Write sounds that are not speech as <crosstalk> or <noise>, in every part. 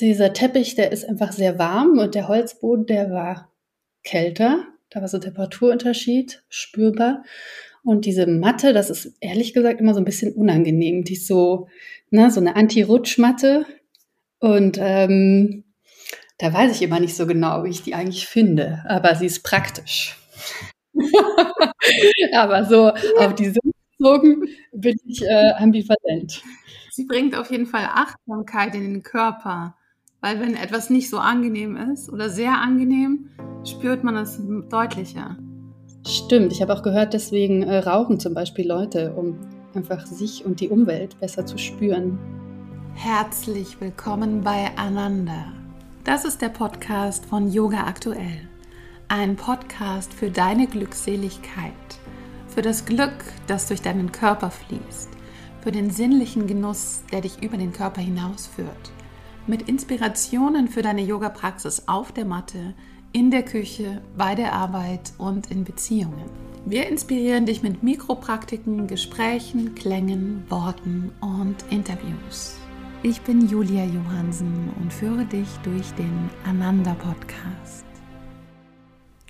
dieser Teppich, der ist einfach sehr warm und der Holzboden, der war kälter. Da war so ein Temperaturunterschied spürbar. Und diese Matte, das ist ehrlich gesagt immer so ein bisschen unangenehm. Die ist so, ne, so eine Anti-Rutschmatte. Und ähm, da weiß ich immer nicht so genau, wie ich die eigentlich finde. Aber sie ist praktisch. <laughs> Aber so auf die Sinn bezogen bin ich äh, ambivalent. Sie bringt auf jeden Fall Achtsamkeit in den Körper. Weil wenn etwas nicht so angenehm ist oder sehr angenehm, spürt man es deutlicher. Stimmt, ich habe auch gehört, deswegen äh, rauchen zum Beispiel Leute, um einfach sich und die Umwelt besser zu spüren. Herzlich willkommen bei Ananda. Das ist der Podcast von Yoga Aktuell. Ein Podcast für deine Glückseligkeit, für das Glück, das durch deinen Körper fließt, für den sinnlichen Genuss, der dich über den Körper hinausführt, mit Inspirationen für deine Yoga-Praxis auf der Matte, in der Küche, bei der Arbeit und in Beziehungen. Wir inspirieren dich mit Mikropraktiken, Gesprächen, Klängen, Worten und Interviews. Ich bin Julia Johansen und führe dich durch den Ananda Podcast.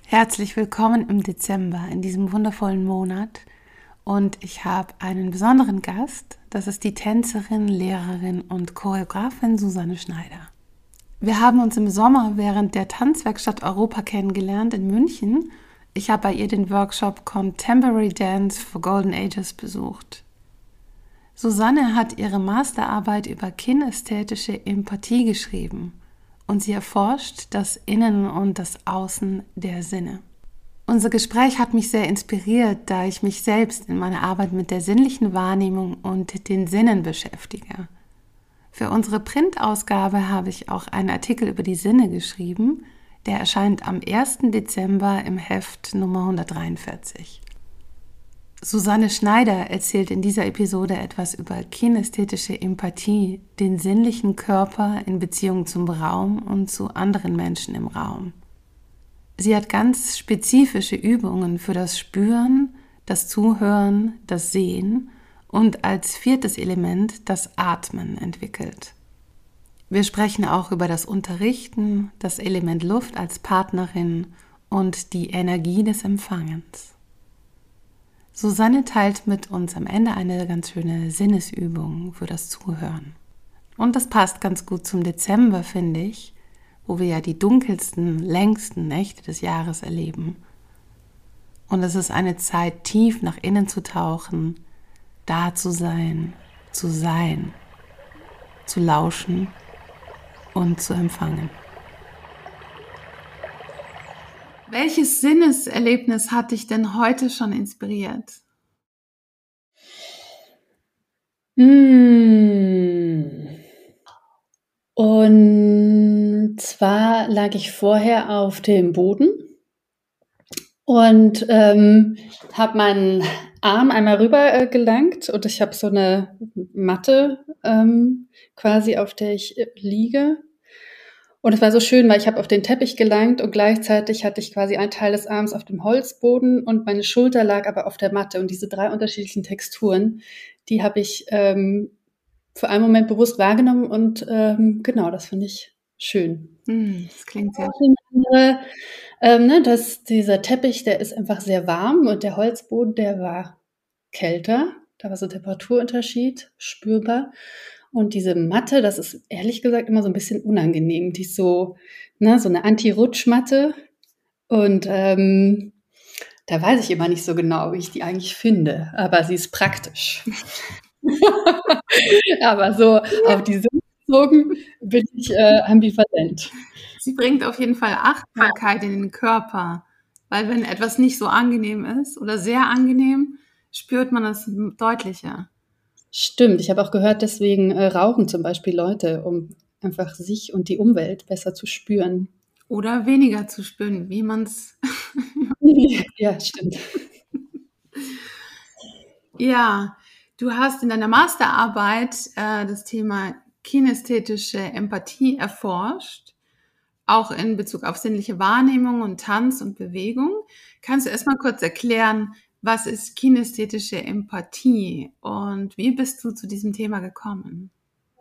Herzlich willkommen im Dezember, in diesem wundervollen Monat. Und ich habe einen besonderen Gast. Das ist die Tänzerin, Lehrerin und Choreografin Susanne Schneider. Wir haben uns im Sommer während der Tanzwerkstatt Europa kennengelernt in München. Ich habe bei ihr den Workshop Contemporary Dance for Golden Ages besucht. Susanne hat ihre Masterarbeit über kinästhetische Empathie geschrieben und sie erforscht das Innen und das Außen der Sinne. Unser Gespräch hat mich sehr inspiriert, da ich mich selbst in meiner Arbeit mit der sinnlichen Wahrnehmung und den Sinnen beschäftige. Für unsere Printausgabe habe ich auch einen Artikel über die Sinne geschrieben. Der erscheint am 1. Dezember im Heft Nummer 143. Susanne Schneider erzählt in dieser Episode etwas über kinästhetische Empathie, den sinnlichen Körper in Beziehung zum Raum und zu anderen Menschen im Raum. Sie hat ganz spezifische Übungen für das Spüren, das Zuhören, das Sehen und als viertes Element das Atmen entwickelt. Wir sprechen auch über das Unterrichten, das Element Luft als Partnerin und die Energie des Empfangens. Susanne teilt mit uns am Ende eine ganz schöne Sinnesübung für das Zuhören. Und das passt ganz gut zum Dezember, finde ich, wo wir ja die dunkelsten, längsten Nächte des Jahres erleben. Und es ist eine Zeit, tief nach innen zu tauchen, da zu sein, zu sein, zu lauschen und zu empfangen. Welches Sinneserlebnis hat dich denn heute schon inspiriert? Hm. Und zwar lag ich vorher auf dem Boden und ähm, habe meinen Arm einmal rüber äh, gelangt und ich habe so eine Matte ähm, quasi, auf der ich äh, liege. Und es war so schön, weil ich habe auf den Teppich gelangt und gleichzeitig hatte ich quasi einen Teil des Arms auf dem Holzboden und meine Schulter lag aber auf der Matte. Und diese drei unterschiedlichen Texturen, die habe ich ähm, für einen Moment bewusst wahrgenommen und ähm, genau, das finde ich schön. Mm, das klingt sehr schön. Ähm, ne, dass dieser Teppich, der ist einfach sehr warm und der Holzboden, der war kälter. Da war so ein Temperaturunterschied spürbar. Und diese Matte, das ist ehrlich gesagt immer so ein bisschen unangenehm. Die ist so, ne, so eine Anti-Rutschmatte. Und ähm, da weiß ich immer nicht so genau, wie ich die eigentlich finde. Aber sie ist praktisch. <laughs> Aber so auf die Sinn bezogen bin ich äh, ambivalent. Sie bringt auf jeden Fall Achtsamkeit in den Körper, weil wenn etwas nicht so angenehm ist oder sehr angenehm, spürt man es deutlicher. Stimmt, ich habe auch gehört, deswegen äh, rauchen zum Beispiel Leute, um einfach sich und die Umwelt besser zu spüren. Oder weniger zu spüren, wie man es. <laughs> ja, stimmt. ja, du hast in deiner Masterarbeit äh, das Thema kinästhetische Empathie erforscht auch in Bezug auf sinnliche Wahrnehmung und Tanz und Bewegung. Kannst du erstmal kurz erklären, was ist kinästhetische Empathie und wie bist du zu diesem Thema gekommen?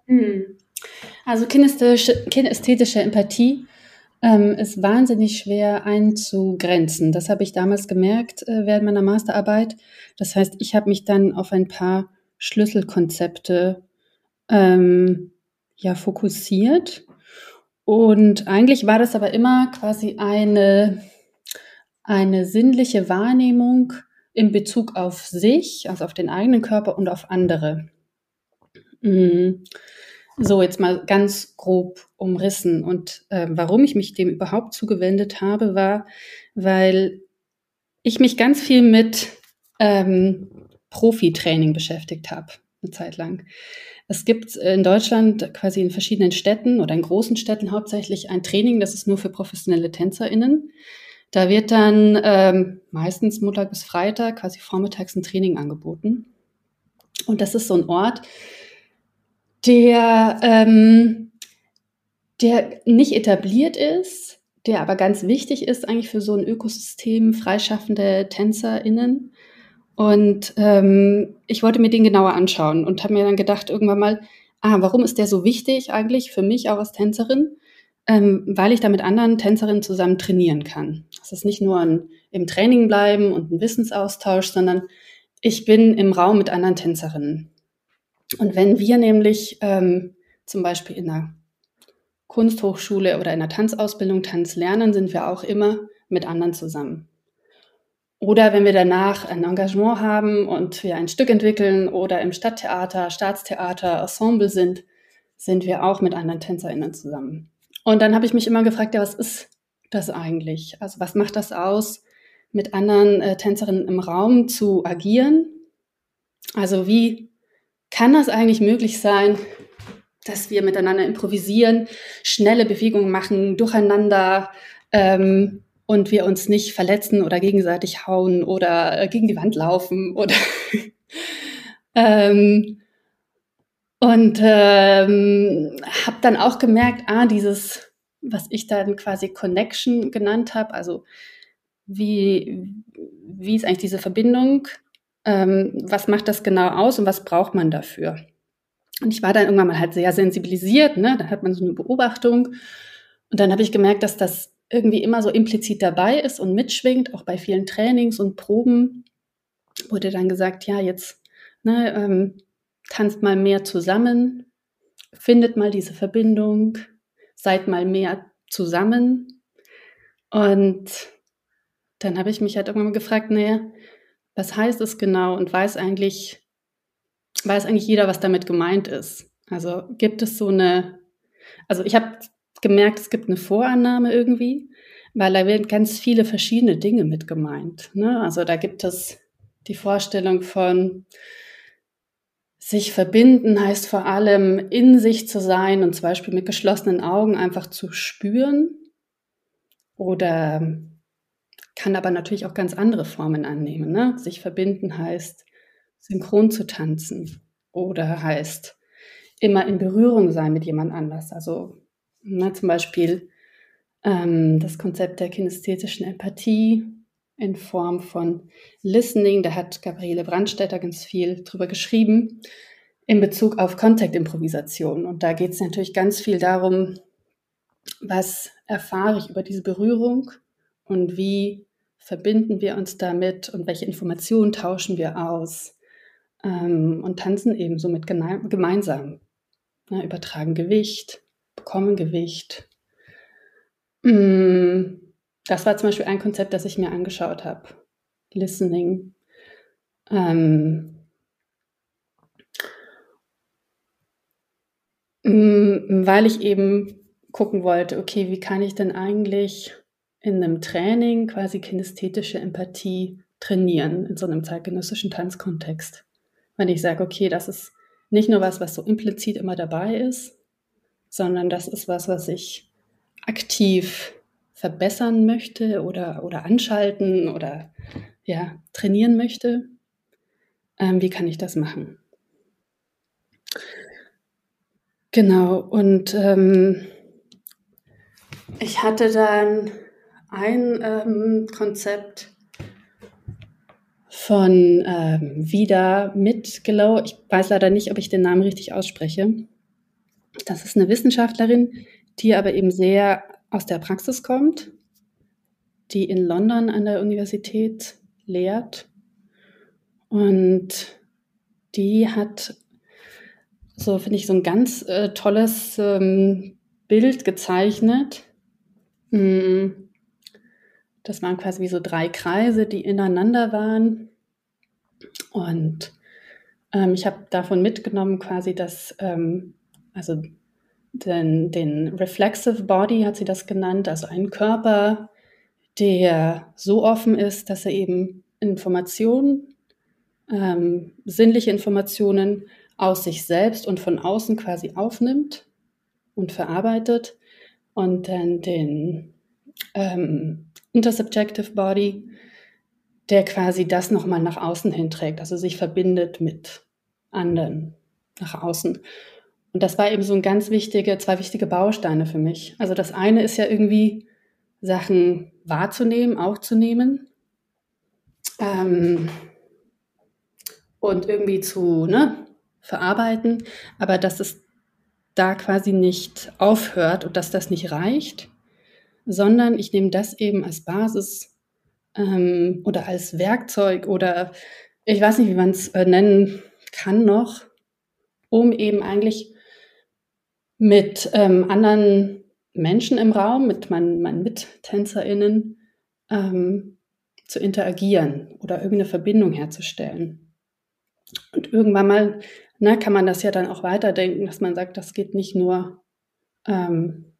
Hm. Also kinästhetische, kinästhetische Empathie ähm, ist wahnsinnig schwer einzugrenzen. Das habe ich damals gemerkt äh, während meiner Masterarbeit. Das heißt, ich habe mich dann auf ein paar Schlüsselkonzepte ähm, ja fokussiert. Und eigentlich war das aber immer quasi eine, eine sinnliche Wahrnehmung in Bezug auf sich, also auf den eigenen Körper und auf andere. Mhm. So, jetzt mal ganz grob umrissen. Und äh, warum ich mich dem überhaupt zugewendet habe, war, weil ich mich ganz viel mit ähm, Profi-Training beschäftigt habe, eine Zeit lang. Es gibt in Deutschland quasi in verschiedenen Städten oder in großen Städten hauptsächlich ein Training, das ist nur für professionelle TänzerInnen. Da wird dann ähm, meistens Montag bis Freitag quasi vormittags ein Training angeboten. Und das ist so ein Ort, der, ähm, der nicht etabliert ist, der aber ganz wichtig ist eigentlich für so ein Ökosystem freischaffende TänzerInnen. Und ähm, ich wollte mir den genauer anschauen und habe mir dann gedacht irgendwann mal, ah, warum ist der so wichtig eigentlich für mich auch als Tänzerin? Ähm, weil ich da mit anderen Tänzerinnen zusammen trainieren kann. Das ist nicht nur ein, im Training bleiben und ein Wissensaustausch, sondern ich bin im Raum mit anderen Tänzerinnen. Und wenn wir nämlich ähm, zum Beispiel in einer Kunsthochschule oder in einer Tanzausbildung Tanz lernen, sind wir auch immer mit anderen zusammen. Oder wenn wir danach ein Engagement haben und wir ein Stück entwickeln oder im Stadttheater, Staatstheater, Ensemble sind, sind wir auch mit anderen TänzerInnen zusammen. Und dann habe ich mich immer gefragt, ja, was ist das eigentlich? Also was macht das aus, mit anderen äh, Tänzerinnen im Raum zu agieren? Also wie kann das eigentlich möglich sein, dass wir miteinander improvisieren, schnelle Bewegungen machen, durcheinander ähm, und wir uns nicht verletzen oder gegenseitig hauen oder äh, gegen die Wand laufen <laughs> oder ähm, und ähm, habe dann auch gemerkt, ah, dieses, was ich dann quasi Connection genannt habe, also wie, wie ist eigentlich diese Verbindung ähm, was macht das genau aus und was braucht man dafür. Und ich war dann irgendwann mal halt sehr sensibilisiert, ne? Dann hat man so eine Beobachtung. Und dann habe ich gemerkt, dass das irgendwie immer so implizit dabei ist und mitschwingt, auch bei vielen Trainings und Proben wurde dann gesagt, ja, jetzt ne, ähm, tanzt mal mehr zusammen, findet mal diese Verbindung, seid mal mehr zusammen. Und dann habe ich mich halt irgendwann mal gefragt, naja, was heißt es genau und weiß eigentlich, weiß eigentlich jeder, was damit gemeint ist. Also gibt es so eine, also ich habe gemerkt, es gibt eine Vorannahme irgendwie, weil da werden ganz viele verschiedene Dinge mit gemeint. Ne? Also da gibt es die Vorstellung von sich verbinden heißt vor allem in sich zu sein und zum Beispiel mit geschlossenen Augen einfach zu spüren oder kann aber natürlich auch ganz andere Formen annehmen. Ne? Sich verbinden heißt synchron zu tanzen oder heißt immer in Berührung sein mit jemand anders. Also ne, zum Beispiel ähm, das Konzept der kinästhetischen Empathie in Form von Listening. Da hat Gabriele Brandstätter ganz viel drüber geschrieben in Bezug auf Contact-Improvisation. Und da geht es natürlich ganz viel darum, was erfahre ich über diese Berührung und wie verbinden wir uns damit und welche Informationen tauschen wir aus ähm, und tanzen eben somit gemeinsam. Ja, übertragen Gewicht, bekommen Gewicht. Mm, das war zum Beispiel ein Konzept, das ich mir angeschaut habe. Listening. Ähm, mm, weil ich eben gucken wollte, okay, wie kann ich denn eigentlich in einem Training quasi kinästhetische Empathie trainieren in so einem zeitgenössischen Tanzkontext. Wenn ich sage, okay, das ist nicht nur was, was so implizit immer dabei ist, sondern das ist was, was ich aktiv verbessern möchte oder, oder anschalten oder ja, trainieren möchte. Ähm, wie kann ich das machen? Genau, und ähm, ich hatte dann ein ähm, Konzept von ähm, Vida Mitgelow. Ich weiß leider nicht, ob ich den Namen richtig ausspreche. Das ist eine Wissenschaftlerin, die aber eben sehr aus der Praxis kommt, die in London an der Universität lehrt. Und die hat so, finde ich, so ein ganz äh, tolles ähm, Bild gezeichnet. Mm. Das waren quasi wie so drei Kreise, die ineinander waren. Und ähm, ich habe davon mitgenommen quasi, dass, ähm, also den, den Reflexive Body hat sie das genannt, also einen Körper, der so offen ist, dass er eben Informationen, ähm, sinnliche Informationen aus sich selbst und von außen quasi aufnimmt und verarbeitet und dann den ähm, Intersubjective Body, der quasi das nochmal nach außen hinträgt, also sich verbindet mit anderen nach außen. Und das war eben so ein ganz wichtige, zwei wichtige Bausteine für mich. Also das eine ist ja irgendwie Sachen wahrzunehmen, aufzunehmen ähm, und irgendwie zu ne, verarbeiten, aber dass es da quasi nicht aufhört und dass das nicht reicht, sondern ich nehme das eben als Basis ähm, oder als Werkzeug oder ich weiß nicht, wie man es äh, nennen kann noch, um eben eigentlich mit ähm, anderen Menschen im Raum, mit meinen, meinen MittänzerInnen ähm, zu interagieren oder irgendeine Verbindung herzustellen. Und irgendwann mal ne, kann man das ja dann auch weiterdenken, dass man sagt, das geht nicht nur ähm,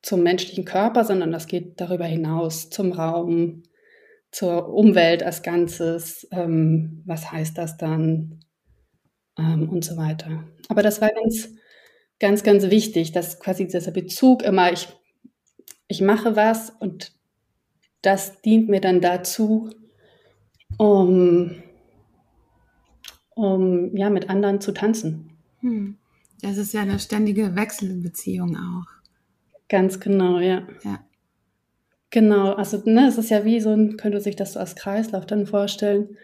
zum menschlichen Körper, sondern das geht darüber hinaus zum Raum, zur Umwelt als Ganzes. Ähm, was heißt das dann? Ähm, und so weiter. Aber das war ganz, ganz, ganz wichtig, dass quasi dieser Bezug immer, ich, ich mache was und das dient mir dann dazu, um um ja mit anderen zu tanzen. Hm. Das ist ja eine ständige Wechselbeziehung auch. Ganz genau, ja. Ja. Genau, also ne, es ist ja wie so ein, könnte sich das so als Kreislauf dann vorstellen,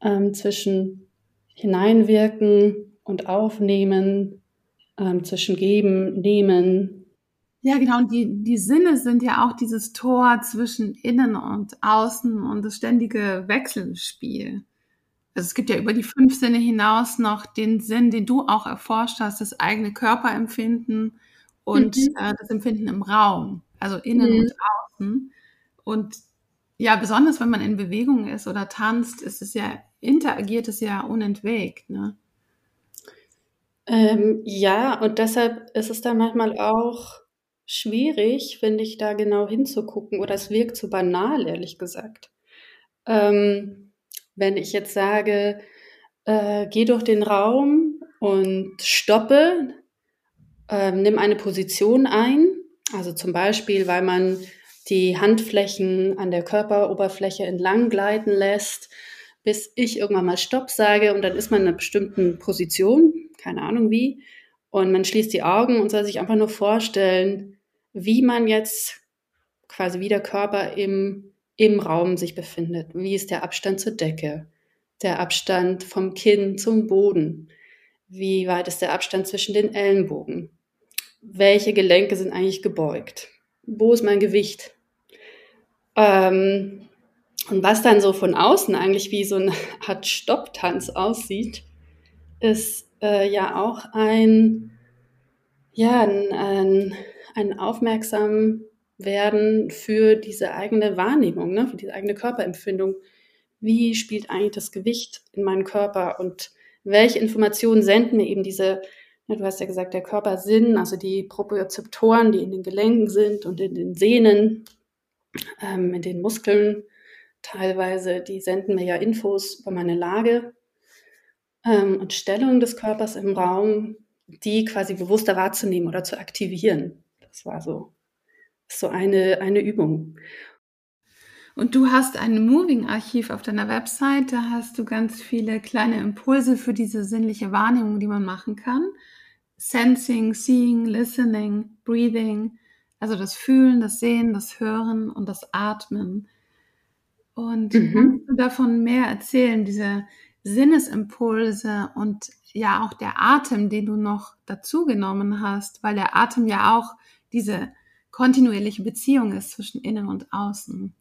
ähm, zwischen hineinwirken und aufnehmen, ähm, zwischen geben, nehmen. Ja, genau, und die, die Sinne sind ja auch dieses Tor zwischen innen und außen und das ständige Wechselspiel. Also es gibt ja über die fünf Sinne hinaus noch den Sinn, den du auch erforscht hast, das eigene Körperempfinden und mhm. äh, das Empfinden im Raum, also innen mhm. und außen. Und ja, besonders wenn man in Bewegung ist oder tanzt, ist es ja, interagiert es ja unentwegt. Ne? Ähm, ja, und deshalb ist es da manchmal auch schwierig, finde ich, da genau hinzugucken. Oder es wirkt zu banal, ehrlich gesagt. Ähm, wenn ich jetzt sage, äh, geh durch den Raum und stoppe, äh, nimm eine Position ein, also zum Beispiel, weil man die Handflächen an der Körperoberfläche entlang gleiten lässt, bis ich irgendwann mal Stopp sage und dann ist man in einer bestimmten Position, keine Ahnung wie, und man schließt die Augen und soll sich einfach nur vorstellen, wie man jetzt quasi wie der Körper im im Raum sich befindet. Wie ist der Abstand zur Decke? Der Abstand vom Kinn zum Boden? Wie weit ist der Abstand zwischen den Ellenbogen? Welche Gelenke sind eigentlich gebeugt? Wo ist mein Gewicht? Ähm, und was dann so von außen eigentlich wie so eine Art Stopptanz aussieht, ist äh, ja auch ein, ja, ein, ein, ein aufmerksam werden für diese eigene Wahrnehmung, ne, für diese eigene Körperempfindung. Wie spielt eigentlich das Gewicht in meinem Körper und welche Informationen senden mir eben diese, ne, du hast ja gesagt, der Körpersinn, also die Propriozeptoren, die in den Gelenken sind und in den Sehnen, ähm, in den Muskeln teilweise, die senden mir ja Infos über meine Lage ähm, und Stellung des Körpers im Raum, die quasi bewusster wahrzunehmen oder zu aktivieren. Das war so so eine, eine Übung. Und du hast ein Moving-Archiv auf deiner Website. Da hast du ganz viele kleine Impulse für diese sinnliche Wahrnehmung, die man machen kann. Sensing, Seeing, Listening, Breathing. Also das Fühlen, das Sehen, das Hören und das Atmen. Und mhm. kannst du davon mehr erzählen, diese Sinnesimpulse und ja auch der Atem, den du noch dazu genommen hast, weil der Atem ja auch diese kontinuierliche Beziehung ist zwischen innen und außen.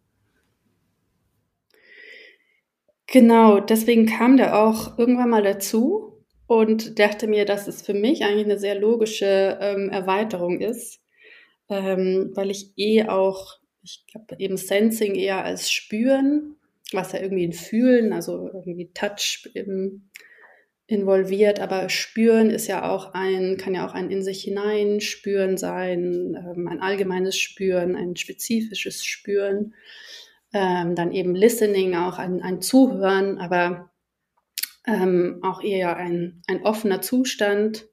Genau, deswegen kam der auch irgendwann mal dazu und dachte mir, dass es für mich eigentlich eine sehr logische ähm, Erweiterung ist, ähm, weil ich eh auch, ich glaube eben Sensing eher als Spüren, was ja irgendwie ein Fühlen, also irgendwie Touch involviert, aber Spüren ist ja auch ein, kann ja auch ein in sich hinein Spüren sein, ähm, ein allgemeines Spüren, ein spezifisches Spüren. Ähm, dann eben Listening, auch ein, ein Zuhören, aber ähm, auch eher ein, ein offener Zustand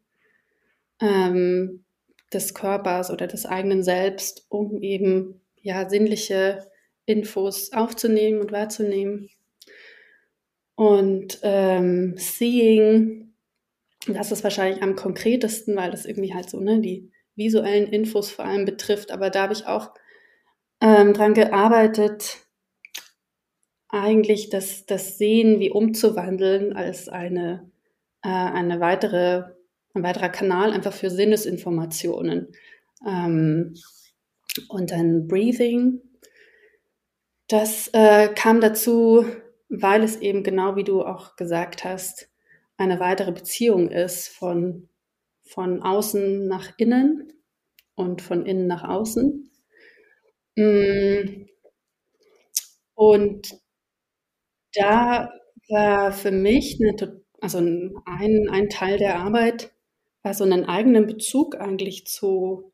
ähm, des Körpers oder des eigenen Selbst, um eben ja sinnliche Infos aufzunehmen und wahrzunehmen. Und ähm, Seeing, das ist wahrscheinlich am konkretesten, weil das irgendwie halt so ne, die visuellen Infos vor allem betrifft. Aber da habe ich auch ähm, dran gearbeitet, eigentlich das, das Sehen wie umzuwandeln als eine, äh, eine weitere, ein weiterer Kanal einfach für Sinnesinformationen. Ähm, und dann Breathing. Das äh, kam dazu, weil es eben genau wie du auch gesagt hast, eine weitere Beziehung ist von, von außen nach innen und von innen nach außen. Mm. Und da war für mich 'ne also ein ein Teil der Arbeit war einen eigenen Bezug eigentlich zu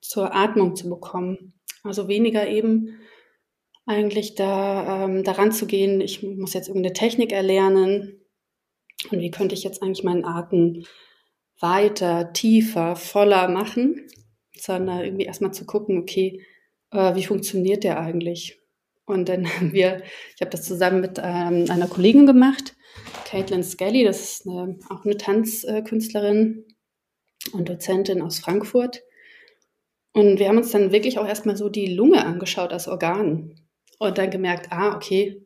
zur Atmung zu bekommen. Also weniger eben eigentlich da ähm, daran zu gehen, ich muss jetzt irgendeine Technik erlernen. Und wie könnte ich jetzt eigentlich meinen Atem weiter, tiefer, voller machen, sondern irgendwie erstmal zu gucken, okay, äh, wie funktioniert der eigentlich? Und dann <laughs> haben wir, ich habe das zusammen mit ähm, einer Kollegin gemacht, Caitlin Skelly, das ist eine, auch eine Tanzkünstlerin und Dozentin aus Frankfurt. Und wir haben uns dann wirklich auch erstmal so die Lunge angeschaut als Organ und dann gemerkt, ah, okay,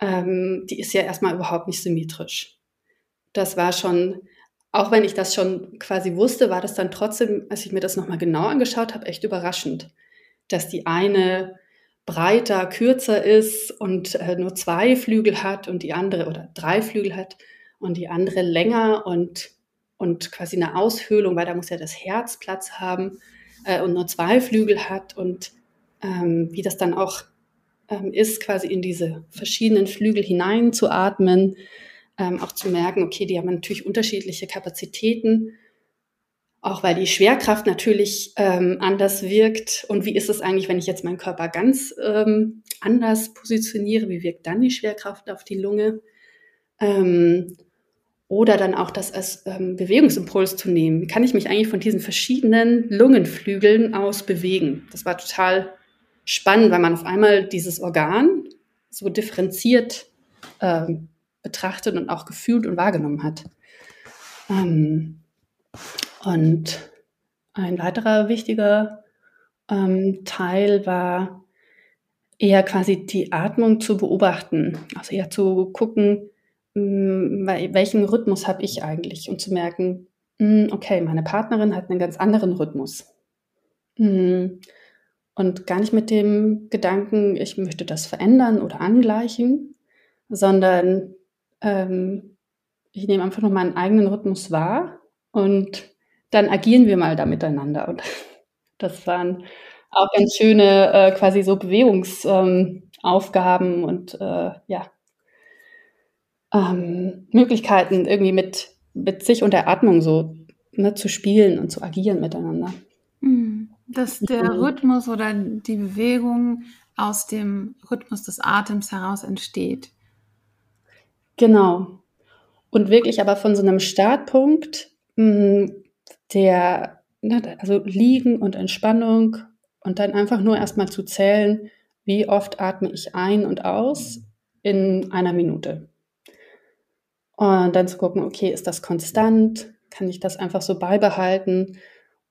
ähm, die ist ja erstmal überhaupt nicht symmetrisch. Das war schon, auch wenn ich das schon quasi wusste, war das dann trotzdem, als ich mir das nochmal genau angeschaut habe, echt überraschend, dass die eine breiter, kürzer ist und äh, nur zwei Flügel hat und die andere oder drei Flügel hat und die andere länger und, und quasi eine Aushöhlung, weil da muss ja das Herz Platz haben äh, und nur zwei Flügel hat und ähm, wie das dann auch ähm, ist, quasi in diese verschiedenen Flügel hineinzuatmen, ähm, auch zu merken, okay, die haben natürlich unterschiedliche Kapazitäten auch weil die Schwerkraft natürlich ähm, anders wirkt. Und wie ist es eigentlich, wenn ich jetzt meinen Körper ganz ähm, anders positioniere? Wie wirkt dann die Schwerkraft auf die Lunge? Ähm, oder dann auch das als ähm, Bewegungsimpuls zu nehmen. Wie kann ich mich eigentlich von diesen verschiedenen Lungenflügeln aus bewegen? Das war total spannend, weil man auf einmal dieses Organ so differenziert ähm, betrachtet und auch gefühlt und wahrgenommen hat. Ähm, und ein weiterer wichtiger ähm, Teil war eher quasi die Atmung zu beobachten, also eher zu gucken, mh, hm, welchen Rhythmus habe ich eigentlich und zu merken, mh, hm, okay, meine Partnerin hat einen ganz anderen Rhythmus. Mh, hm, und gar nicht mit dem Gedanken, ich möchte das verändern oder angleichen, sondern ähm, ich nehme einfach nur meinen eigenen Rhythmus wahr und dann agieren wir mal da miteinander. Und <laughs> das waren auch ganz schöne äh, quasi so Bewegungsaufgaben ähm, und äh, ja, ähm, Möglichkeiten irgendwie mit, mit sich und der Atmung so ne, zu spielen und zu agieren miteinander. Dass der mhm. Rhythmus oder die Bewegung aus dem Rhythmus des Atems heraus entsteht. Genau. Und wirklich aber von so einem Startpunkt, mh, der, ne, also Liegen und Entspannung und dann einfach nur erstmal zu zählen, wie oft atme ich ein und aus in einer Minute. Und dann zu gucken, okay, ist das konstant? Kann ich das einfach so beibehalten,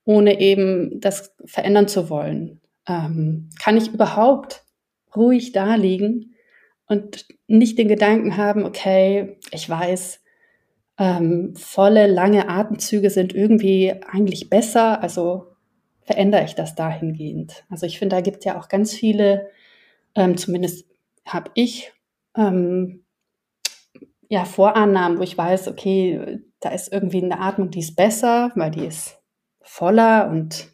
ohne eben das verändern zu wollen? Ähm, kann ich überhaupt ruhig da liegen und nicht den Gedanken haben, okay, ich weiß, ähm, volle, lange Atemzüge sind irgendwie eigentlich besser, also verändere ich das dahingehend. Also ich finde, da gibt es ja auch ganz viele, ähm, zumindest habe ich ähm, ja Vorannahmen, wo ich weiß, okay, da ist irgendwie eine Atmung, die ist besser, weil die ist voller und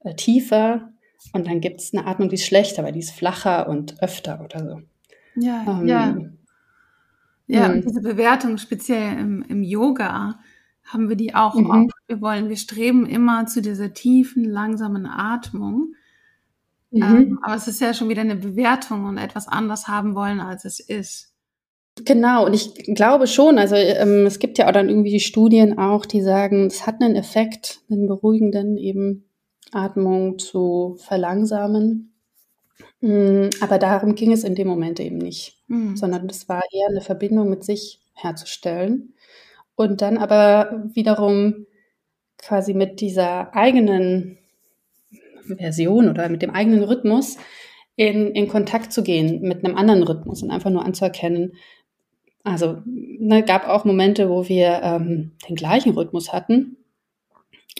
äh, tiefer. Und dann gibt es eine Atmung, die ist schlechter, weil die ist flacher und öfter oder so. Ja, ähm, ja. Ja, und hm. diese Bewertung, speziell im, im Yoga, haben wir die auch mhm. oft. Wir wollen, wir streben immer zu dieser tiefen, langsamen Atmung. Mhm. Ähm, aber es ist ja schon wieder eine Bewertung und etwas anders haben wollen, als es ist. Genau, und ich glaube schon, also ähm, es gibt ja auch dann irgendwie die Studien auch, die sagen, es hat einen Effekt, einen beruhigenden eben Atmung zu verlangsamen. Mm, aber darum ging es in dem Moment eben nicht, mhm. sondern es war eher eine Verbindung mit sich herzustellen und dann aber wiederum quasi mit dieser eigenen Version oder mit dem eigenen Rhythmus in, in Kontakt zu gehen mit einem anderen Rhythmus und einfach nur anzuerkennen. Also ne, gab auch Momente, wo wir ähm, den gleichen Rhythmus hatten,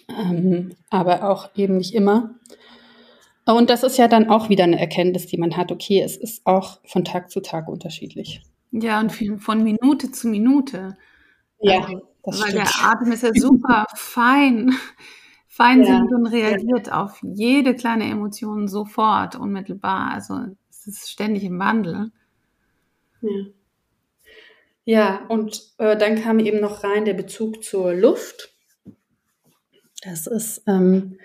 ähm, aber auch eben nicht immer. Und das ist ja dann auch wieder eine Erkenntnis, die man hat. Okay, es ist auch von Tag zu Tag unterschiedlich. Ja, und von Minute zu Minute. Ja, also, das Weil stimmt. der Atem ist ja super <laughs> fein, feinsinnig ja. und reagiert ja. auf jede kleine Emotion sofort, unmittelbar. Also es ist ständig im Wandel. Ja. Ja, und äh, dann kam eben noch rein der Bezug zur Luft. Das ist ähm,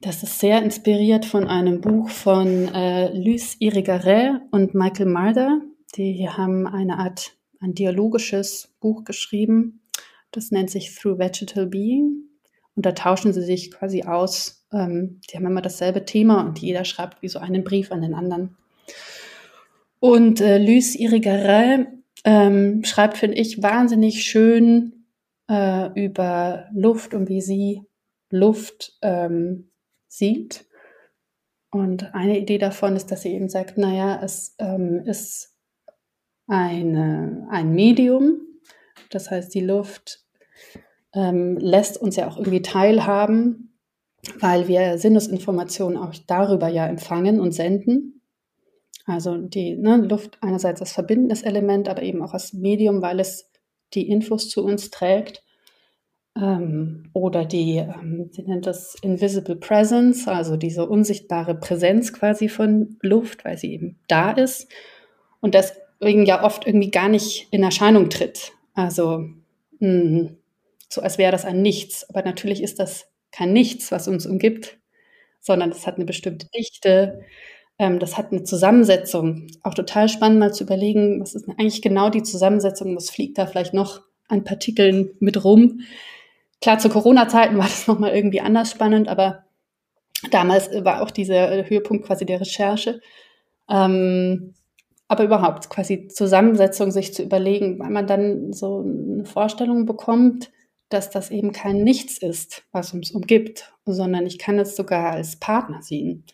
das ist sehr inspiriert von einem Buch von äh, Luce Irigaray und Michael Mulder. Die haben eine Art, ein dialogisches Buch geschrieben. Das nennt sich Through Vegetal Being. Und da tauschen sie sich quasi aus. Ähm, die haben immer dasselbe Thema und jeder schreibt wie so einen Brief an den anderen. Und äh, Luce Irigaray ähm, schreibt, finde ich, wahnsinnig schön äh, über Luft und wie sie Luft ähm, sieht. Und eine Idee davon ist, dass sie eben sagt, naja, es ähm, ist eine, ein Medium. Das heißt, die Luft ähm, lässt uns ja auch irgendwie teilhaben, weil wir Sinnesinformationen auch darüber ja empfangen und senden. Also die ne, Luft einerseits als verbindendes Element, aber eben auch als Medium, weil es die Infos zu uns trägt ähm, oder die, ähm, sie nennt das Invisible Presence, also diese unsichtbare Präsenz quasi von Luft, weil sie eben da ist und deswegen ja oft irgendwie gar nicht in Erscheinung tritt. Also mh, hm, so als wäre das ein Nichts. Aber natürlich ist das kein Nichts, was uns umgibt, sondern es hat eine bestimmte Dichte, ähm, das hat eine Zusammensetzung. Auch total spannend mal zu überlegen, was ist eigentlich genau die Zusammensetzung, was fliegt da vielleicht noch an Partikeln mit rum. Klar, zu Corona-Zeiten war das <laughs> nochmal irgendwie anders spannend, aber damals war auch dieser Höhepunkt quasi der Recherche. Ähm, aber überhaupt quasi Zusammensetzung sich zu überlegen, weil man dann so eine Vorstellung bekommt, dass das eben kein Nichts ist, was uns umgibt, sondern ich kann es sogar als Partner sehen.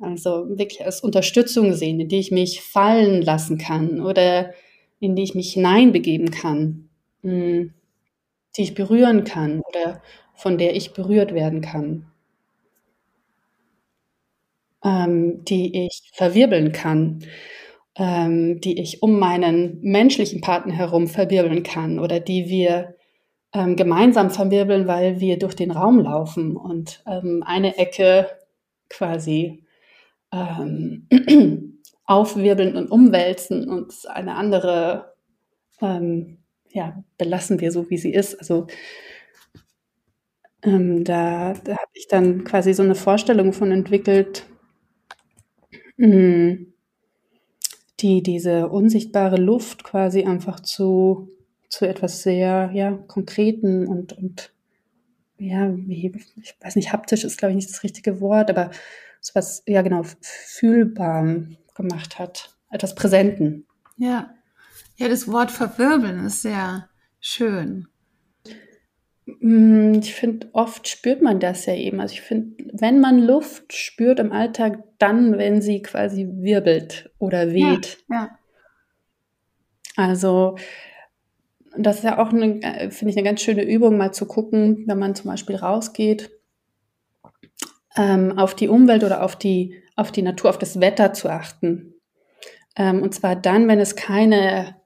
Also wirklich als Unterstützung sehen, in die ich mich fallen lassen kann oder in die ich mich hineinbegeben kann. Hm die ich berühren kann oder von der ich berührt werden kann, ähm, die ich verwirbeln kann, ähm, die ich um meinen menschlichen Partner herum verwirbeln kann oder die wir ähm, gemeinsam verwirbeln, weil wir durch den Raum laufen und eine Ecke quasi ähm, <clears throat> aufwirbeln und umwälzen und eine andere ähm, ja, belassen wir so, wie sie ist. Also ähm, da, da habe ich dann quasi so eine Vorstellung von entwickelt, mh, hm, die diese unsichtbare Luft quasi einfach zu, zu etwas sehr ja, Konkreten und, und ja, wie, ich weiß nicht, haptisch ist, glaube ich, nicht das richtige Wort, aber was, ja genau, fühlbar gemacht hat, etwas Präsenten. Ja. Ja, das Wort verwirbeln ist sehr schön. Mm, ich finde, oft spürt man das ja eben. Also ich finde, wenn man Luft spürt im Alltag, dann, wenn sie quasi wirbelt oder weht. Ja, ja. Also das ist ja auch, eine, äh, finde ich, eine ganz schöne Übung, mal zu gucken, wenn man zum Beispiel rausgeht, ähm, auf die Umwelt oder auf die, auf die Natur, auf das Wetter zu achten. Ähm, und zwar dann, wenn es keine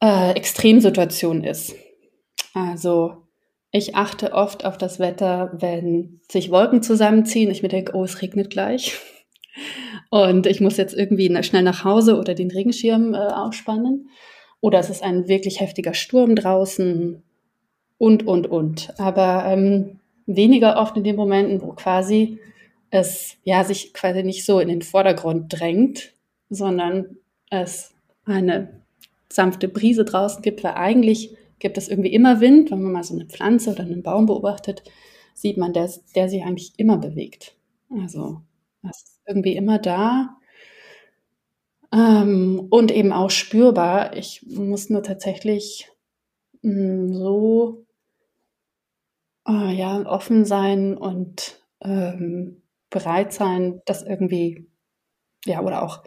äh, Extremsituation ist. Also ich achte oft auf das Wetter, wenn sich Wolken zusammenziehen. Ich mir denke, oh, es regnet gleich. Und ich muss jetzt irgendwie schnell nach Hause oder den Regenschirm äh, aufspannen. Oder es ist ein wirklich heftiger Sturm draußen und, und, und. Aber ähm, weniger oft in den Momenten, wo quasi es ja sich quasi nicht so in den Vordergrund drängt, sondern es eine sanfte Brise draußen gibt, weil eigentlich gibt es irgendwie immer Wind. Wenn man mal so eine Pflanze oder einen Baum beobachtet, sieht man, der, der sich eigentlich immer bewegt. Also das ist irgendwie immer da ähm, und eben auch spürbar. Ich muss nur tatsächlich mh, mm, so äh, ja, offen sein und ähm, bereit sein, das irgendwie, ja, oder auch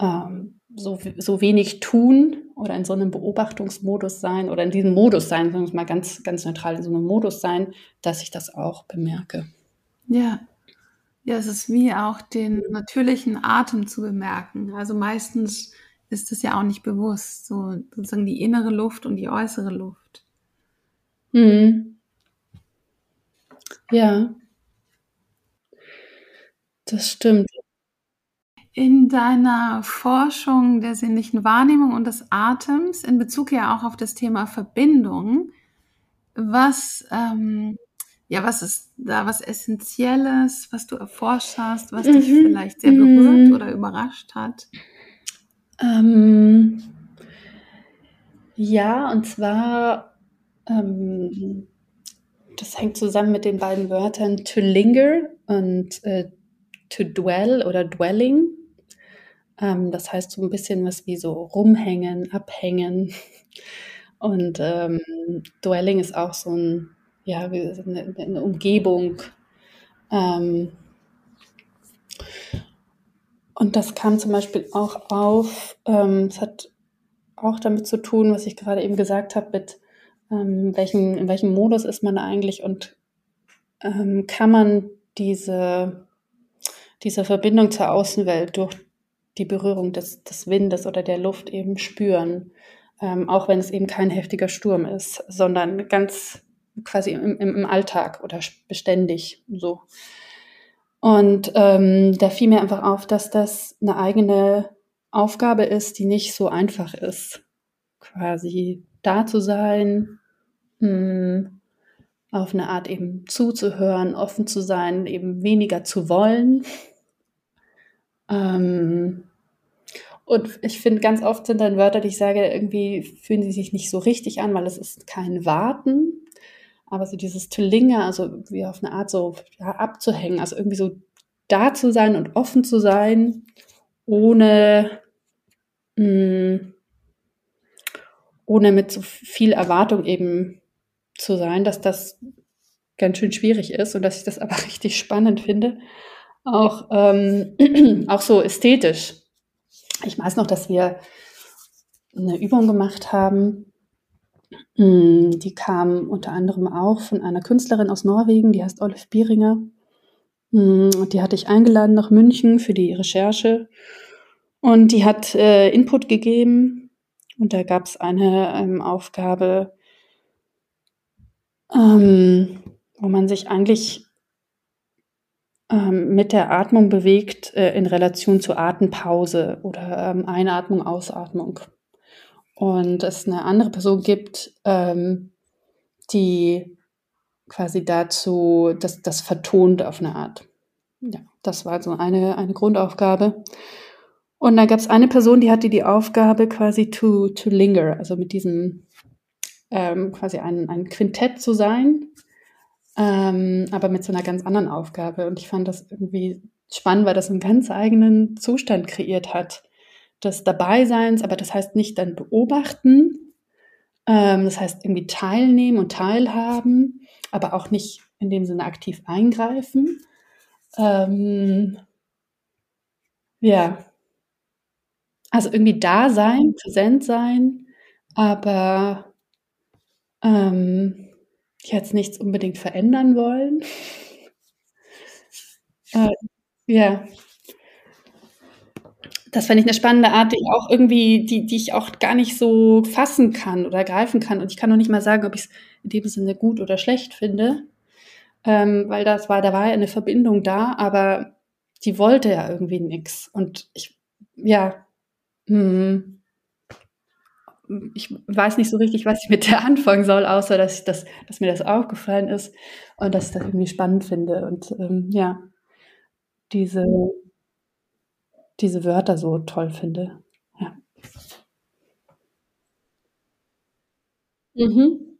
ähm, so, so wenig tun oder in so einem Beobachtungsmodus sein oder in diesem Modus sein, sagen wir mal ganz, ganz neutral in so einem Modus sein, dass ich das auch bemerke. Ja. Ja, es ist wie auch den natürlichen Atem zu bemerken. Also meistens ist es ja auch nicht bewusst, so sozusagen die innere Luft und die äußere Luft. Mhm. Ja, das stimmt. In deiner Forschung der sinnlichen Wahrnehmung und des Atems, in Bezug ja auch auf das Thema Verbindung, was, ähm, ja, was ist da was Essentielles, was du erforscht hast, was mhm. dich vielleicht sehr berührt mhm. oder überrascht hat? Ähm, ja, und zwar, ähm, das hängt zusammen mit den beiden Wörtern to linger und äh, to dwell oder dwelling. Ähm, das heißt so ein bisschen was wie so rumhängen, abhängen. Und ähm, dwelling ist auch so ein, ja, eine, eine Umgebung. Ähm, und das kam zum Beispiel auch auf, ähm, es hat auch damit zu tun, was ich gerade eben gesagt habe, mit ähm, welchen, in welchem Modus ist man eigentlich und ähm, kann man diese, diese Verbindung zur Außenwelt durch die Berührung des, des Windes oder der Luft eben spüren, ähm, auch wenn es eben kein heftiger Sturm ist, sondern ganz quasi im, im Alltag oder beständig so. Und ähm, da fiel mir einfach auf, dass das eine eigene Aufgabe ist, die nicht so einfach ist, quasi da zu sein, mh, hm, auf eine Art eben zuzuhören, offen zu sein, eben weniger zu wollen. Ähm, und ich finde, ganz oft sind dann Wörter, die ich sage, irgendwie fühlen sie sich nicht so richtig an, weil es ist kein Warten. Aber so dieses to linger, also wie auf eine Art so ja, abzuhängen, also irgendwie so da zu sein und offen zu sein, ohne, mh, hm, ohne mit so viel Erwartung eben zu sein, dass das ganz schön schwierig ist und dass ich das <laughs> aber richtig spannend finde. Auch, ähm, <clears throat> auch so ästhetisch. Ich weiß noch, dass wir eine Übung gemacht haben. Mm, die kam unter anderem auch von einer Künstlerin aus Norwegen, die heißt Olive Bieringer. Mm, die hatte ich eingeladen nach München für die Recherche. Und die hat äh, Input gegeben. Und da gab es eine ähm, Aufgabe, ähm, wo man sich eigentlich ähm, mit der Atmung bewegt äh, in Relation zur Atempause oder ähm, Einatmung, Ausatmung. Und es eine andere Person gibt, ähm, die quasi dazu das, das vertont auf eine Art. Ja, das war so eine, eine Grundaufgabe. Und dann gab es eine Person, die hatte die Aufgabe quasi to, to linger, also mit diesem ähm, quasi ein, ein Quintett zu sein, ähm, aber mit so einer ganz anderen Aufgabe. Und ich fand das irgendwie spannend, weil das einen ganz eigenen Zustand kreiert hat des Dabeiseins, aber das heißt nicht dann beobachten, ähm, das heißt irgendwie teilnehmen und teilhaben, aber auch nicht in dem Sinne aktiv eingreifen. Ähm, ja, also irgendwie da sein, präsent sein, aber ähm, jetzt nichts unbedingt verändern wollen. <laughs> Äh, ja. Das fände ich eine spannende Art, die auch irgendwie, die, die ich auch gar nicht so fassen kann oder greifen kann. Und ich kann noch nicht mal sagen, ob ich es in dem Sinne gut oder schlecht finde, ähm, weil das war, da war ja eine Verbindung da, aber die wollte ja irgendwie nichts. Und ich, ja, hm, ich weiß nicht so richtig, was ich mit der anfangen soll, außer dass, ich das, dass mir das aufgefallen ist und dass ich das irgendwie spannend finde. Und ähm, ja, diese, diese Wörter so toll finde. Ja. Mhm.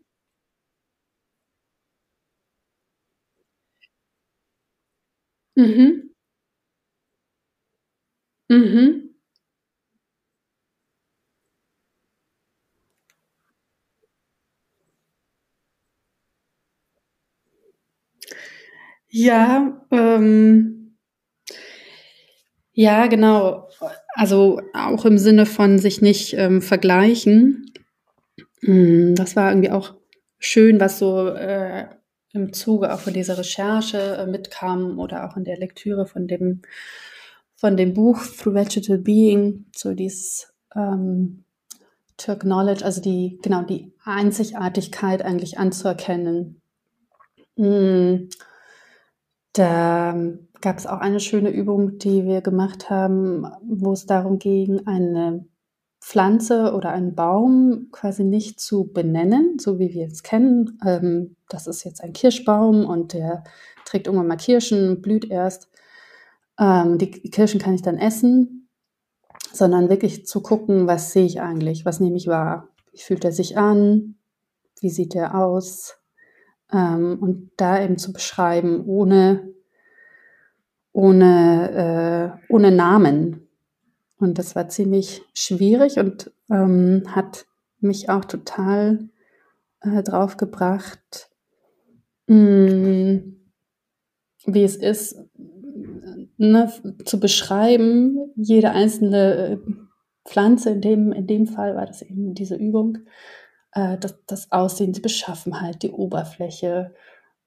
Mhm. Mhm. Ja, ähm, ja, genau. Also auch im Sinne von sich nicht ähm, vergleichen. Hm, das war irgendwie auch schön, was so äh, im Zuge auch von dieser Recherche äh, mitkam oder auch in der Lektüre von dem, von dem Buch Through Vegetal Being, so dieses ähm, to acknowledge, also die, genau, die Einzigartigkeit eigentlich anzuerkennen. Mm, da gab es auch eine schöne Übung, die wir gemacht haben, wo es darum ging, eine Pflanze oder einen Baum quasi nicht zu benennen, so wie wir es kennen. Ähm, das ist jetzt ein Kirschbaum und der trägt irgendwann mal Kirschen, blüht erst. Ähm, die Kirschen kann ich dann essen, sondern wirklich zu gucken, was sehe ich eigentlich, was nehme ich wahr, wie fühlt er sich an, wie sieht er aus, ähm, und da eben zu beschreiben, ohne, ohne, äh, ohne Namen. Und das war ziemlich schwierig und ähm, hat mich auch total äh, drauf gebracht, mh, mm, wie es ist, ne, zu beschreiben, jede einzelne äh, Pflanze, in dem, in dem Fall war das eben diese Übung, äh, das, das Aussehen, die Beschaffenheit, die Oberfläche.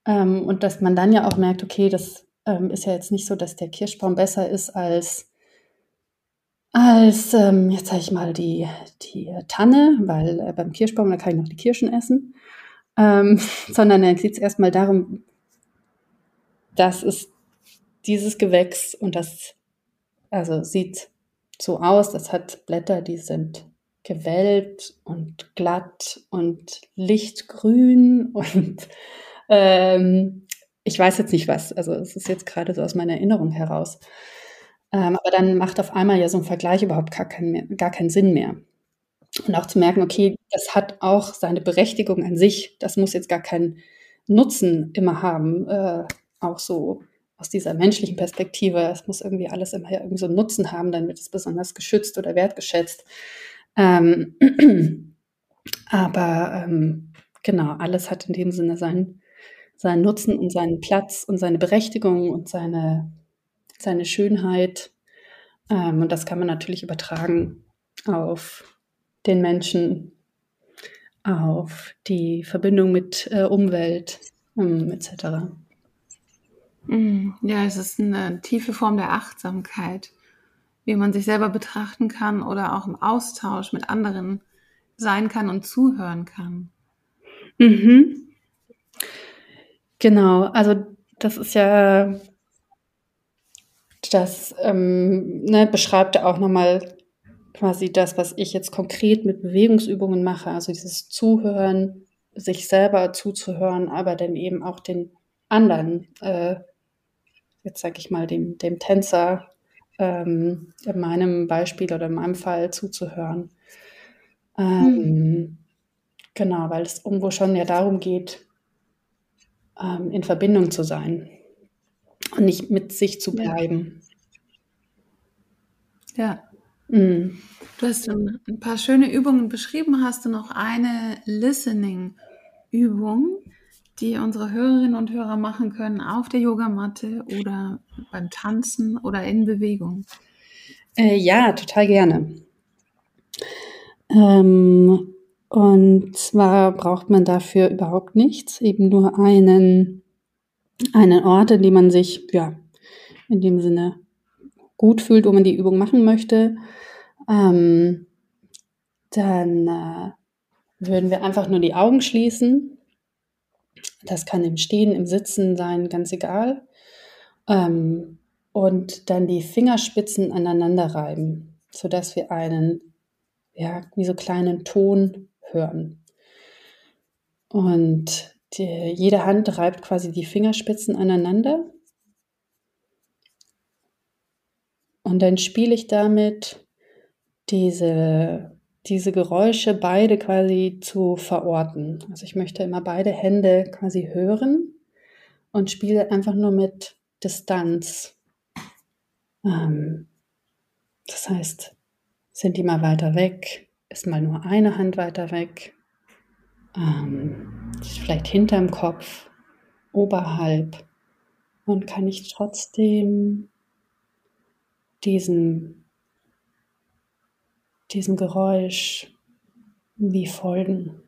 Ähm, und dass man dann ja auch merkt, okay, das ähm, ist ja jetzt nicht so, dass der Kirschbaum besser ist als, als ähm, jetzt sage ich mal, die, die Tanne, weil äh, beim Kirschbaum, da kann ich noch die Kirschen essen. Ähm, <laughs> sondern dann geht es erstmal darum, dass es dieses Gewächs und das also sieht so aus, das hat Blätter, die sind gewellt und glatt und lichtgrün <laughs> und ähm, ich weiß jetzt nicht was. Also es ist jetzt gerade so aus meiner Erinnerung heraus. Ähm, aber dann macht auf einmal ja so ein Vergleich überhaupt gar, kein gar keinen Sinn mehr. Und auch zu merken, okay, das hat auch seine Berechtigung an sich. Das muss jetzt gar keinen Nutzen immer haben. Äh, auch so aus dieser menschlichen Perspektive. Es muss irgendwie alles immer irgendwie so einen Nutzen haben, dann wird es besonders geschützt oder wertgeschätzt. Ähm, <clears throat> aber ähm, genau, alles hat in dem Sinne seinen, seinen Nutzen und seinen Platz und seine Berechtigung und seine, seine Schönheit. Ähm, und das kann man natürlich übertragen auf den Menschen, auf die Verbindung mit äh, Umwelt ähm, etc. Mm, ja, es ist eine tiefe Form der Achtsamkeit wie man sich selber betrachten kann oder auch im Austausch mit anderen sein kann und zuhören kann. Mhm. Genau, also das ist ja, das ähm, ne, beschreibt auch nochmal quasi das, was ich jetzt konkret mit Bewegungsübungen mache, also dieses Zuhören, sich selber zuzuhören, aber dann eben auch den anderen, äh, jetzt sage ich mal, dem, dem Tänzer ähm, in meinem Beispiel oder in meinem Fall zuzuhören. Ähm, mhm. Genau, weil es irgendwo schon ja darum geht, ähm, in Verbindung zu sein und nicht mit sich zu bleiben. Ja. Mhm. Du hast ein, ein paar schöne Übungen beschrieben. Hast du noch eine Listening-Übung, die unsere Hörerinnen und Hörer machen können auf der Yogamatte oder beim Tanzen oder in Bewegung? Äh, ja, total gerne. Ähm, und zwar braucht man dafür überhaupt nichts, eben nur einen, einen Ort, in dem man sich, ja, in dem Sinne gut fühlt, wo man die Übung machen möchte. Ähm, dann äh, würden wir einfach nur die Augen schließen. Das kann im Stehen, im Sitzen sein, ganz egal. Ähm, und dann die Fingerspitzen aneinander reiben, sodass wir einen, ja, wie so kleinen Ton hören. Und die, jede Hand reibt quasi die Fingerspitzen aneinander. Und dann spiele ich damit diese, diese Geräusche beide quasi zu verorten. Also ich möchte immer beide Hände quasi hören und spiele einfach nur mit Distanz. Ähm, das heißt, sind die mal weiter weg, ist mal nur eine Hand weiter weg, ähm, vielleicht hinterm Kopf, oberhalb und kann ich trotzdem diesem, diesem Geräusch wie folgen.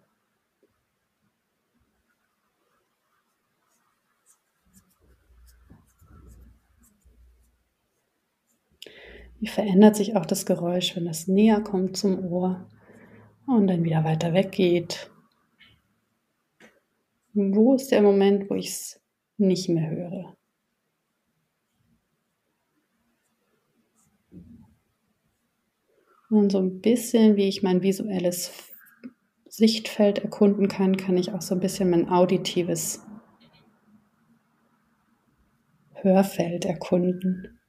Wie verändert sich auch das Geräusch, wenn es näher kommt zum Ohr und dann wieder weiter weggeht? Wo ist der Moment, wo ich es nicht mehr höre? Und so ein bisschen, wie ich mein visuelles Sichtfeld erkunden kann, kann ich auch so ein bisschen mein auditives Hörfeld erkunden.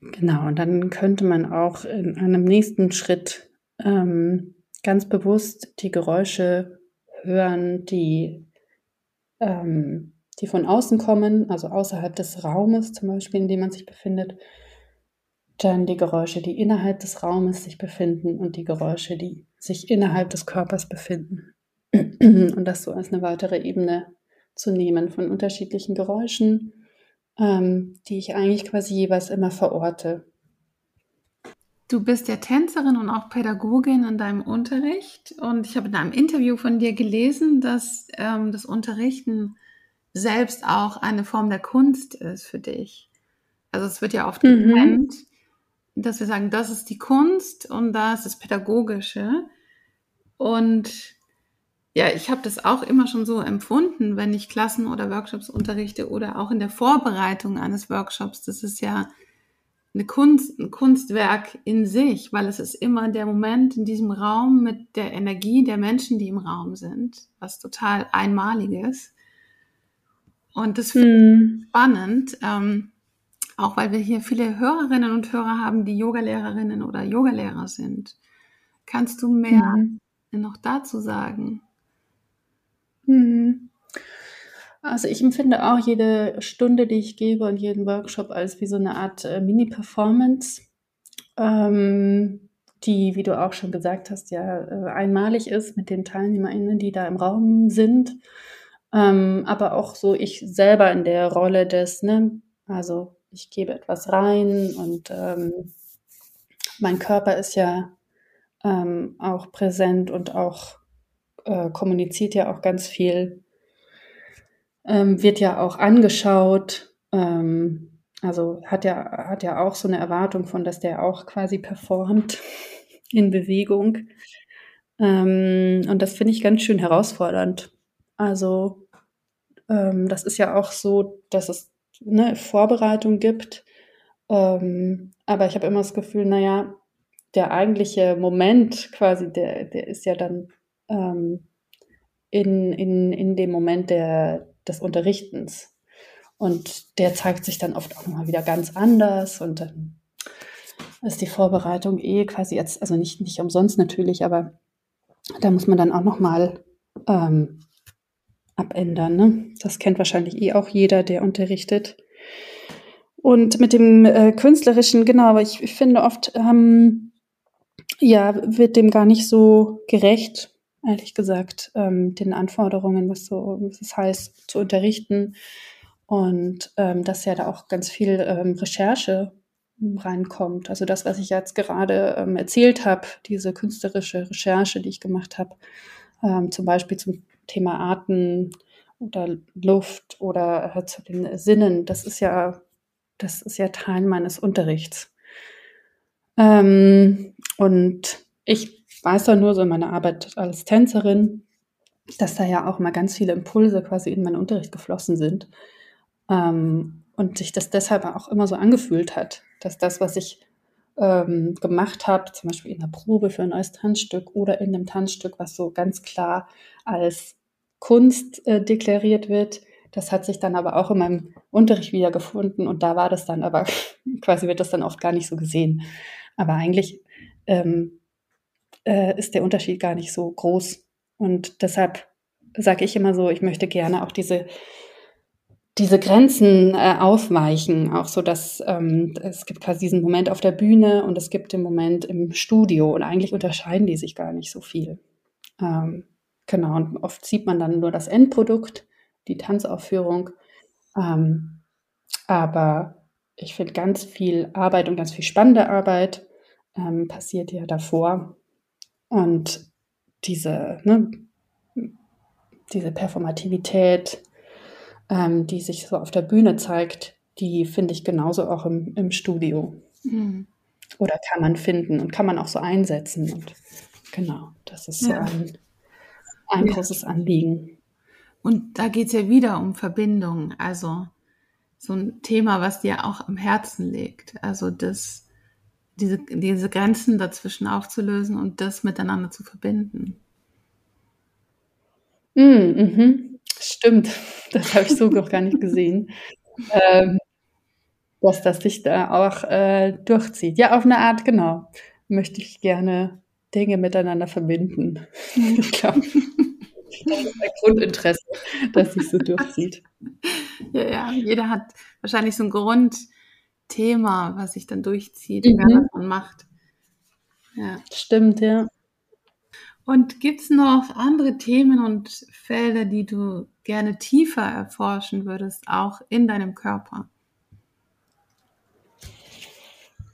Genau, und dann könnte man auch in einem nächsten Schritt ähm, ganz bewusst die Geräusche hören, die, ähm, die von außen kommen, also außerhalb des Raumes zum Beispiel, in dem man sich befindet. Dann die Geräusche, die innerhalb des Raumes sich befinden und die Geräusche, die sich innerhalb des Körpers befinden. <clears throat> Und das so als eine weitere Ebene zu nehmen von unterschiedlichen Geräuschen ähm, die ich eigentlich quasi jeweils immer verorte. Du bist ja Tänzerin und auch Pädagogin in deinem Unterricht. Und ich habe in einem Interview von dir gelesen, dass ähm, das Unterrichten selbst auch eine Form der Kunst ist für dich. Also es wird ja oft mhm. getrennt, dass wir sagen, das ist die Kunst und das ist das Pädagogische. Und ja, ich habe das auch immer schon so empfunden, wenn ich Klassen oder Workshops unterrichte oder auch in der Vorbereitung eines Workshops. Das ist ja eine Kunst, ein Kunstwerk in sich, weil es ist immer der Moment in diesem Raum mit der Energie der Menschen, die im Raum sind, was total einmaliges. Und das finde hm. ich spannend, ähm, auch weil wir hier viele Hörerinnen und Hörer haben, die Yogalehrerinnen oder Yogalehrer sind. Kannst du mehr hm. noch dazu sagen? Mhm. Also ich empfinde auch jede Stunde, die ich gebe und jeden Workshop als wie so eine Art äh, Mini-Performance, ähm, die, wie du auch schon gesagt hast, ja äh, einmalig ist mit den TeilnehmerInnen, die da im Raum sind. Ähm, aber auch so ich selber in der Rolle des, ne, also ich gebe etwas rein und ähm, mein Körper ist ja ähm, auch präsent und auch äh, kommuniziert ja auch ganz viel, ähm, wird ja auch angeschaut, ähm, also hat ja, hat ja auch so eine Erwartung von, dass der auch quasi performt <laughs> in Bewegung. Ähm, und das finde ich ganz schön herausfordernd. Also ähm, das ist ja auch so, dass es eine Vorbereitung gibt. Ähm, aber ich habe immer das Gefühl, naja, der eigentliche Moment quasi, der, der ist ja dann ähm, in, in, in dem Moment der, des Unterrichtens. Und der zeigt sich dann oft auch nochmal wieder ganz anders und dann ist die Vorbereitung eh quasi jetzt, also nicht, nicht umsonst natürlich, aber da muss man dann auch nochmal ähm, abändern. Ne? Das kennt wahrscheinlich eh auch jeder, der unterrichtet. Und mit dem äh, künstlerischen, genau, aber ich, ich finde oft, ähm, ja, wird dem gar nicht so gerecht, ehrlich gesagt, ähm, den Anforderungen, was so, was es heißt, zu unterrichten. Und ähm, dass ja da auch ganz viel ähm, Recherche reinkommt. Also das, was ich jetzt gerade ähm, erzählt habe, diese künstlerische Recherche, die ich gemacht habe, ähm, zum Beispiel zum Thema Arten oder Luft oder äh, zu den Sinnen, das ist ja, das ist ja Teil meines Unterrichts. Ähm, und ich weiß da nur so in meiner Arbeit als Tänzerin, dass da ja auch mal ganz viele Impulse quasi in meinen Unterricht geflossen sind. Ähm, und sich das deshalb auch immer so angefühlt hat, dass das, was ich ähm, gemacht habe, zum Beispiel in der Probe für ein neues Tanzstück oder in einem Tanzstück, was so ganz klar als Kunst äh, deklariert wird, das hat sich dann aber auch in meinem Unterricht wiedergefunden und da war das dann aber, <laughs> quasi wird das dann oft gar nicht so gesehen. Aber eigentlich ähm, äh, ist der Unterschied gar nicht so groß. Und deshalb sage ich immer so, ich möchte gerne auch diese, diese Grenzen äh, aufweichen, auch so, dass ähm, es gibt quasi diesen Moment auf der Bühne und es gibt den Moment im Studio und eigentlich unterscheiden die sich gar nicht so viel. Ähm, genau, und oft sieht man dann nur das Endprodukt, die Tanzaufführung. Ähm, aber ich finde ganz viel Arbeit und ganz viel spannende Arbeit ähm, passiert ja davor. Und diese, ne, diese Performativität, ähm, die sich so auf der Bühne zeigt, die finde ich genauso auch im, im Studio. Mhm. Oder kann man finden und kann man auch so einsetzen. Und genau, das ist ja. so ein, ein ja. großes Anliegen. Und da geht es ja wieder um Verbindung. Also so ein Thema, was dir auch am Herzen liegt. Also das, diese, diese Grenzen dazwischen aufzulösen und das miteinander zu verbinden. Mm, mhm. Stimmt, <laughs> das habe ich so noch gar nicht gesehen. Ähm, dass das sich da auch äh, durchzieht. Ja, auf eine Art, genau. Möchte ich gerne Dinge miteinander verbinden. <laughs> Ich glaube, das <laughs> ist ein Grundinteresse, dass sich so durchzieht. Ja, ja, jeder hat wahrscheinlich so ein Grundthema, was sich dann durchzieht, mhm. egal was man macht. Ja. Stimmt, ja. Und gibt es noch andere Themen und Felder, die du gerne tiefer erforschen würdest, auch in deinem Körper?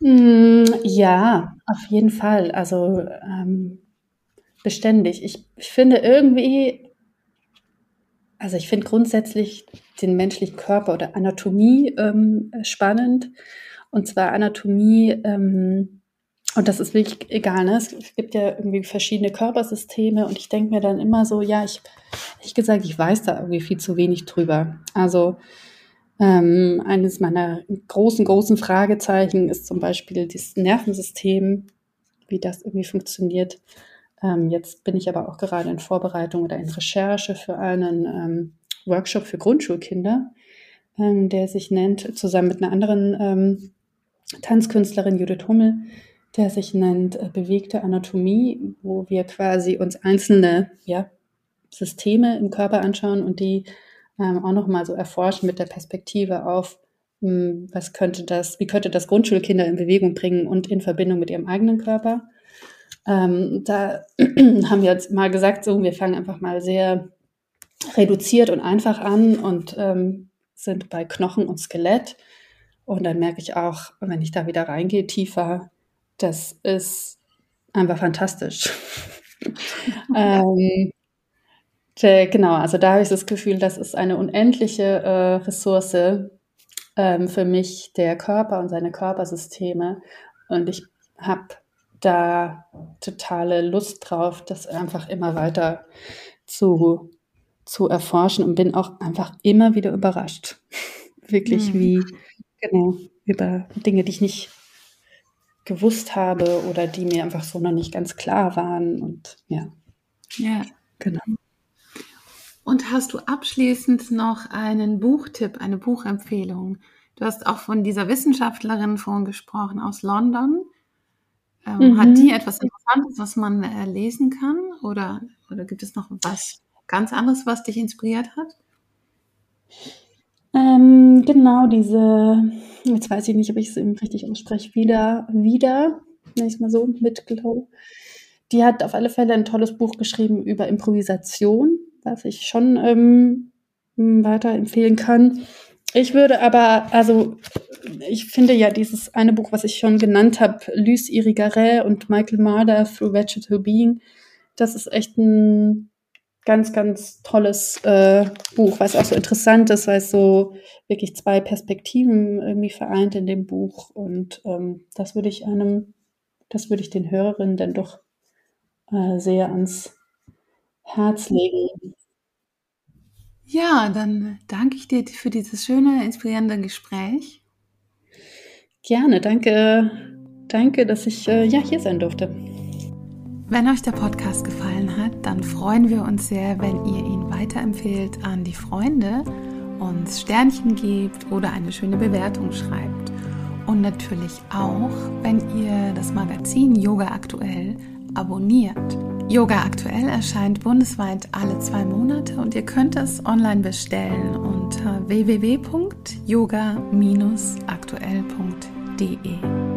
Hm, ja, auf jeden Fall. Also ähm, beständig. Ich, ich finde irgendwie, also ich finde grundsätzlich den menschlichen Körper oder Anatomie ähm, spannend. Und zwar Anatomie, ähm, und das ist wirklich egal, ne? Es gibt ja irgendwie verschiedene Körpersysteme und ich denke mir dann immer so, ja, ich, ich gesagt, ich weiß da irgendwie viel zu wenig drüber. Also ähm, eines meiner großen, großen Fragezeichen ist zum Beispiel das Nervensystem, wie das irgendwie funktioniert. Ähm, jetzt bin ich aber auch gerade in Vorbereitung oder in Recherche für einen ähm, Workshop für Grundschulkinder, ähm, der sich nennt, zusammen mit einer anderen ähm, Tanzkünstlerin Judith Hummel, der sich nennt äh, Bewegte Anatomie, wo wir quasi uns einzelne ja, Systeme im Körper anschauen und die ähm, auch nochmal so erforschen mit der Perspektive auf, mh, hm, was könnte das, wie könnte das Grundschulkinder in Bewegung bringen und in Verbindung mit ihrem eigenen Körper. Ähm, da <clears throat> haben wir jetzt mal gesagt, so, wir fangen einfach mal sehr reduziert und einfach an und ähm, sind bei Knochen und Skelett. Und dann merke ich auch, wenn ich da wieder reingehe, tiefer, das ist einfach fantastisch. <laughs> ähm, genau, also da habe ich das Gefühl, das ist eine unendliche äh, Ressource ähm, für mich, der Körper und seine Körpersysteme. Und ich habe da totale Lust drauf, das einfach immer weiter zu, zu erforschen und bin auch einfach immer wieder überrascht. <laughs> Wirklich mhm. wie, genau, über Dinge, die ich nicht gewusst habe oder die mir einfach so noch nicht ganz klar waren und ja. Ja. Genau. Und hast du abschließend noch einen Buchtipp, eine Buchempfehlung? Du hast auch von dieser Wissenschaftlerin vorhin gesprochen aus London. Ähm, mhm. Hat die etwas Interessantes, was man äh, lesen kann? Oder, oder gibt es noch was ganz anderes, was dich inspiriert hat? Ähm, genau, diese, jetzt weiß ich nicht, ob ich es eben richtig ausspreche, wieder, wieder, nenne ich es mal so, mit Glow. Die hat auf alle Fälle ein tolles Buch geschrieben über Improvisation, was ich schon ähm, weiter empfehlen kann. Ich würde aber, also ich finde ja dieses eine Buch, was ich schon genannt habe, Luce Irigaray und Michael Marder Through Vegetable Being, das ist echt ein ganz, ganz tolles äh, Buch, es auch so interessant ist, weil es so wirklich zwei Perspektiven irgendwie vereint in dem Buch. Und ähm, das würde ich einem, das würde ich den Hörerinnen dann doch äh, sehr ans Herz legen. Ja, dann danke ich dir für dieses schöne, inspirierende Gespräch. Gerne, danke, danke, dass ich äh, ja hier sein durfte. Wenn euch der Podcast gefallen hat, dann freuen wir uns sehr, wenn ihr ihn weiterempfehlt an die Freunde, uns Sternchen gebt oder eine schöne Bewertung schreibt. Und natürlich auch, wenn ihr das Magazin Yoga Aktuell abonniert. Yoga Aktuell erscheint bundesweit alle zwei Monate und ihr könnt es online bestellen unter www.yoga-aktuell.de.